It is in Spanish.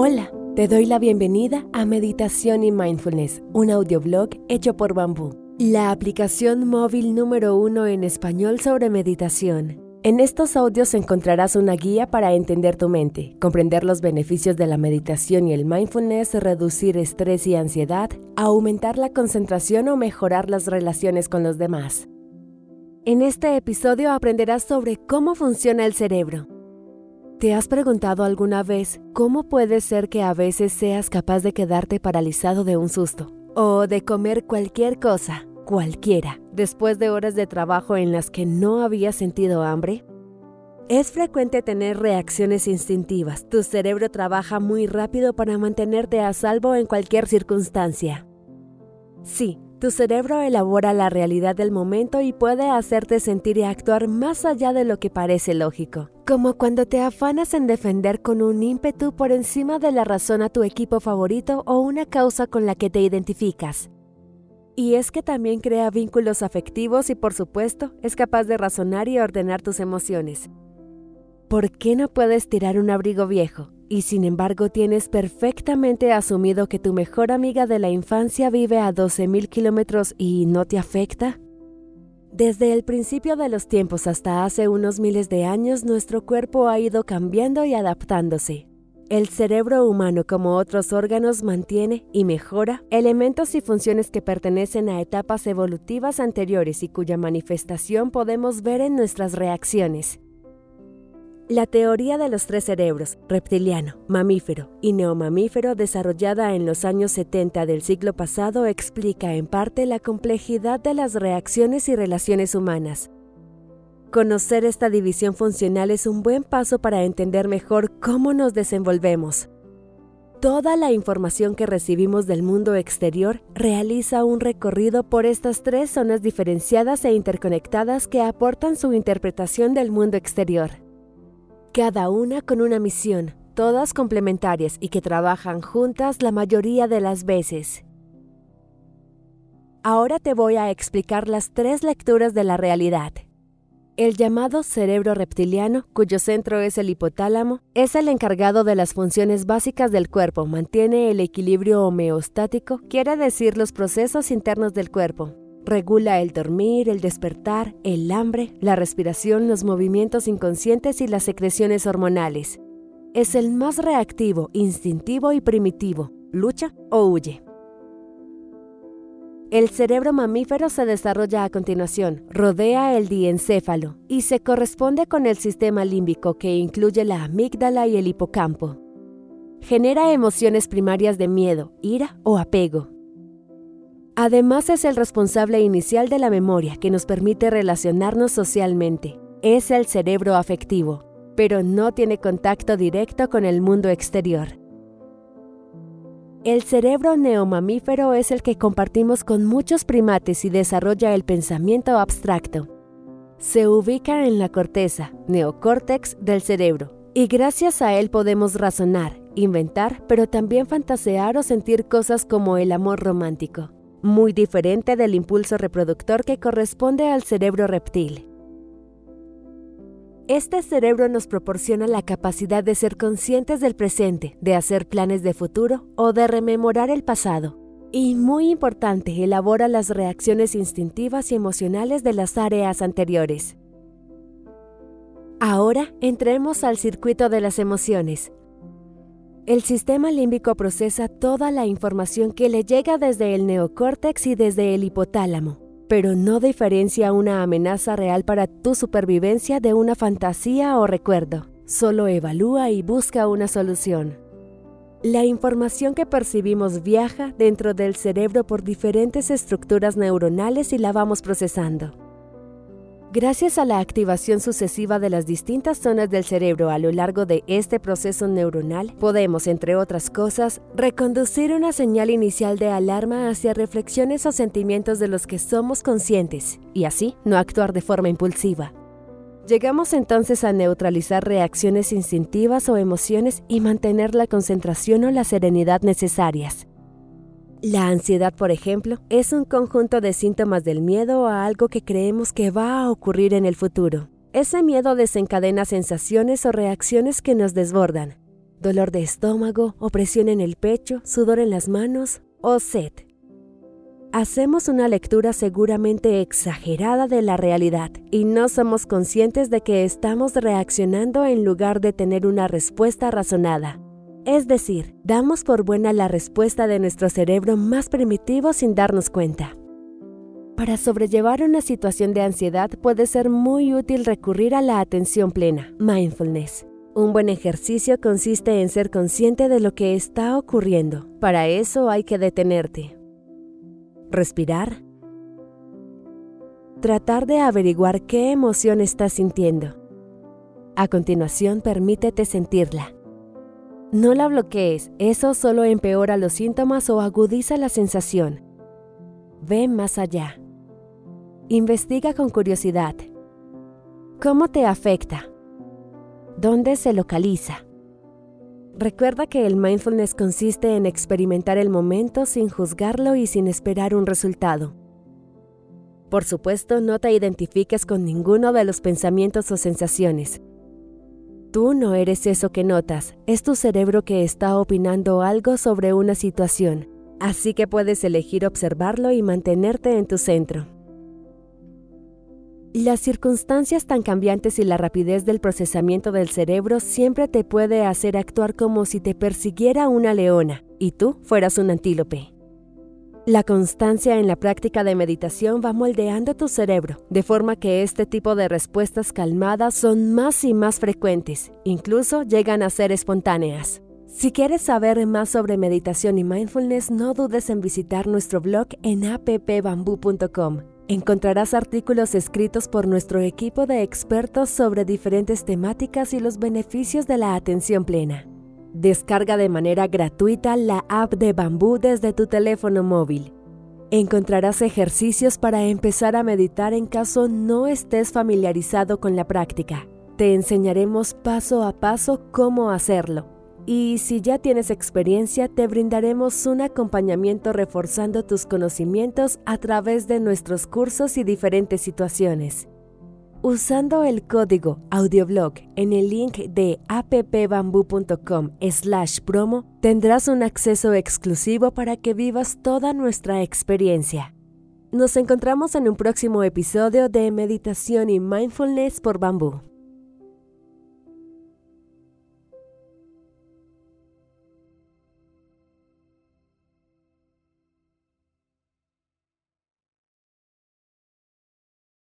Hola, te doy la bienvenida a Meditación y Mindfulness, un audioblog hecho por Bambú, la aplicación móvil número uno en español sobre meditación. En estos audios encontrarás una guía para entender tu mente, comprender los beneficios de la meditación y el mindfulness, reducir estrés y ansiedad, aumentar la concentración o mejorar las relaciones con los demás. En este episodio aprenderás sobre cómo funciona el cerebro. ¿Te has preguntado alguna vez cómo puede ser que a veces seas capaz de quedarte paralizado de un susto? O de comer cualquier cosa, cualquiera, después de horas de trabajo en las que no habías sentido hambre? Es frecuente tener reacciones instintivas. Tu cerebro trabaja muy rápido para mantenerte a salvo en cualquier circunstancia. Sí, tu cerebro elabora la realidad del momento y puede hacerte sentir y actuar más allá de lo que parece lógico, como cuando te afanas en defender con un ímpetu por encima de la razón a tu equipo favorito o una causa con la que te identificas. Y es que también crea vínculos afectivos y por supuesto es capaz de razonar y ordenar tus emociones. ¿Por qué no puedes tirar un abrigo viejo? Y sin embargo tienes perfectamente asumido que tu mejor amiga de la infancia vive a 12.000 kilómetros y no te afecta? Desde el principio de los tiempos hasta hace unos miles de años, nuestro cuerpo ha ido cambiando y adaptándose. El cerebro humano, como otros órganos, mantiene y mejora elementos y funciones que pertenecen a etapas evolutivas anteriores y cuya manifestación podemos ver en nuestras reacciones. La teoría de los tres cerebros, reptiliano, mamífero y neomamífero, desarrollada en los años 70 del siglo pasado, explica en parte la complejidad de las reacciones y relaciones humanas. Conocer esta división funcional es un buen paso para entender mejor cómo nos desenvolvemos. Toda la información que recibimos del mundo exterior realiza un recorrido por estas tres zonas diferenciadas e interconectadas que aportan su interpretación del mundo exterior cada una con una misión, todas complementarias y que trabajan juntas la mayoría de las veces. Ahora te voy a explicar las tres lecturas de la realidad. El llamado cerebro reptiliano, cuyo centro es el hipotálamo, es el encargado de las funciones básicas del cuerpo, mantiene el equilibrio homeostático, quiere decir los procesos internos del cuerpo, Regula el dormir, el despertar, el hambre, la respiración, los movimientos inconscientes y las secreciones hormonales. Es el más reactivo, instintivo y primitivo. Lucha o huye. El cerebro mamífero se desarrolla a continuación, rodea el diencéfalo y se corresponde con el sistema límbico que incluye la amígdala y el hipocampo. Genera emociones primarias de miedo, ira o apego, Además es el responsable inicial de la memoria que nos permite relacionarnos socialmente. Es el cerebro afectivo, pero no tiene contacto directo con el mundo exterior. El cerebro neomamífero es el que compartimos con muchos primates y desarrolla el pensamiento abstracto. Se ubica en la corteza, neocórtex del cerebro, y gracias a él podemos razonar, inventar, pero también fantasear o sentir cosas como el amor romántico muy diferente del impulso reproductor que corresponde al cerebro reptil. Este cerebro nos proporciona la capacidad de ser conscientes del presente, de hacer planes de futuro o de rememorar el pasado. Y muy importante, elabora las reacciones instintivas y emocionales de las áreas anteriores. Ahora entremos al circuito de las emociones, el sistema límbico procesa toda la información que le llega desde el neocórtex y desde el hipotálamo, pero no diferencia una amenaza real para tu supervivencia de una fantasía o recuerdo. Solo evalúa y busca una solución. La información que percibimos viaja dentro del cerebro por diferentes estructuras neuronales y la vamos procesando. Gracias a la activación sucesiva de las distintas zonas del cerebro a lo largo de este proceso neuronal, podemos, entre otras cosas, reconducir una señal inicial de alarma hacia reflexiones o sentimientos de los que somos conscientes, y así no actuar de forma impulsiva. Llegamos entonces a neutralizar reacciones instintivas o emociones y mantener la concentración o la serenidad necesarias. La ansiedad, por ejemplo, es un conjunto de síntomas del miedo a algo que creemos que va a ocurrir en el futuro. Ese miedo desencadena sensaciones o reacciones que nos desbordan. dolor de estómago, opresión en el pecho, sudor en las manos o sed. Hacemos una lectura seguramente exagerada de la realidad y no somos conscientes de que estamos reaccionando en lugar de tener una respuesta razonada. Es decir, damos por buena la respuesta de nuestro cerebro más primitivo sin darnos cuenta. Para sobrellevar una situación de ansiedad puede ser muy útil recurrir a la atención plena, mindfulness. Un buen ejercicio consiste en ser consciente de lo que está ocurriendo. Para eso hay que detenerte, respirar, tratar de averiguar qué emoción estás sintiendo. A continuación, permítete sentirla. No la bloquees, eso solo empeora los síntomas o agudiza la sensación. Ve más allá. Investiga con curiosidad. ¿Cómo te afecta? ¿Dónde se localiza? Recuerda que el mindfulness consiste en experimentar el momento sin juzgarlo y sin esperar un resultado. Por supuesto, no te identifiques con ninguno de los pensamientos o sensaciones. Tú no eres eso que notas, es tu cerebro que está opinando algo sobre una situación, así que puedes elegir observarlo y mantenerte en tu centro. Las circunstancias tan cambiantes y la rapidez del procesamiento del cerebro siempre te puede hacer actuar como si te persiguiera una leona y tú fueras un antílope. La constancia en la práctica de meditación va moldeando tu cerebro, de forma que este tipo de respuestas calmadas son más y más frecuentes, incluso llegan a ser espontáneas. Si quieres saber más sobre meditación y mindfulness, no dudes en visitar nuestro blog en appbamboo.com Encontrarás artículos escritos por nuestro equipo de expertos sobre diferentes temáticas y los beneficios de la atención plena. Descarga de manera gratuita la app de Bambú desde tu teléfono móvil. Encontrarás ejercicios para empezar a meditar en caso no estés familiarizado con la práctica. Te enseñaremos paso a paso cómo hacerlo y si ya tienes experiencia, te brindaremos un acompañamiento reforzando tus conocimientos a través de nuestros cursos y diferentes situaciones. Usando el código audioblog en el link de appbamboo.com slash promo, tendrás un acceso exclusivo para que vivas toda nuestra experiencia. Nos encontramos en un próximo episodio de Meditación y Mindfulness por Bambú.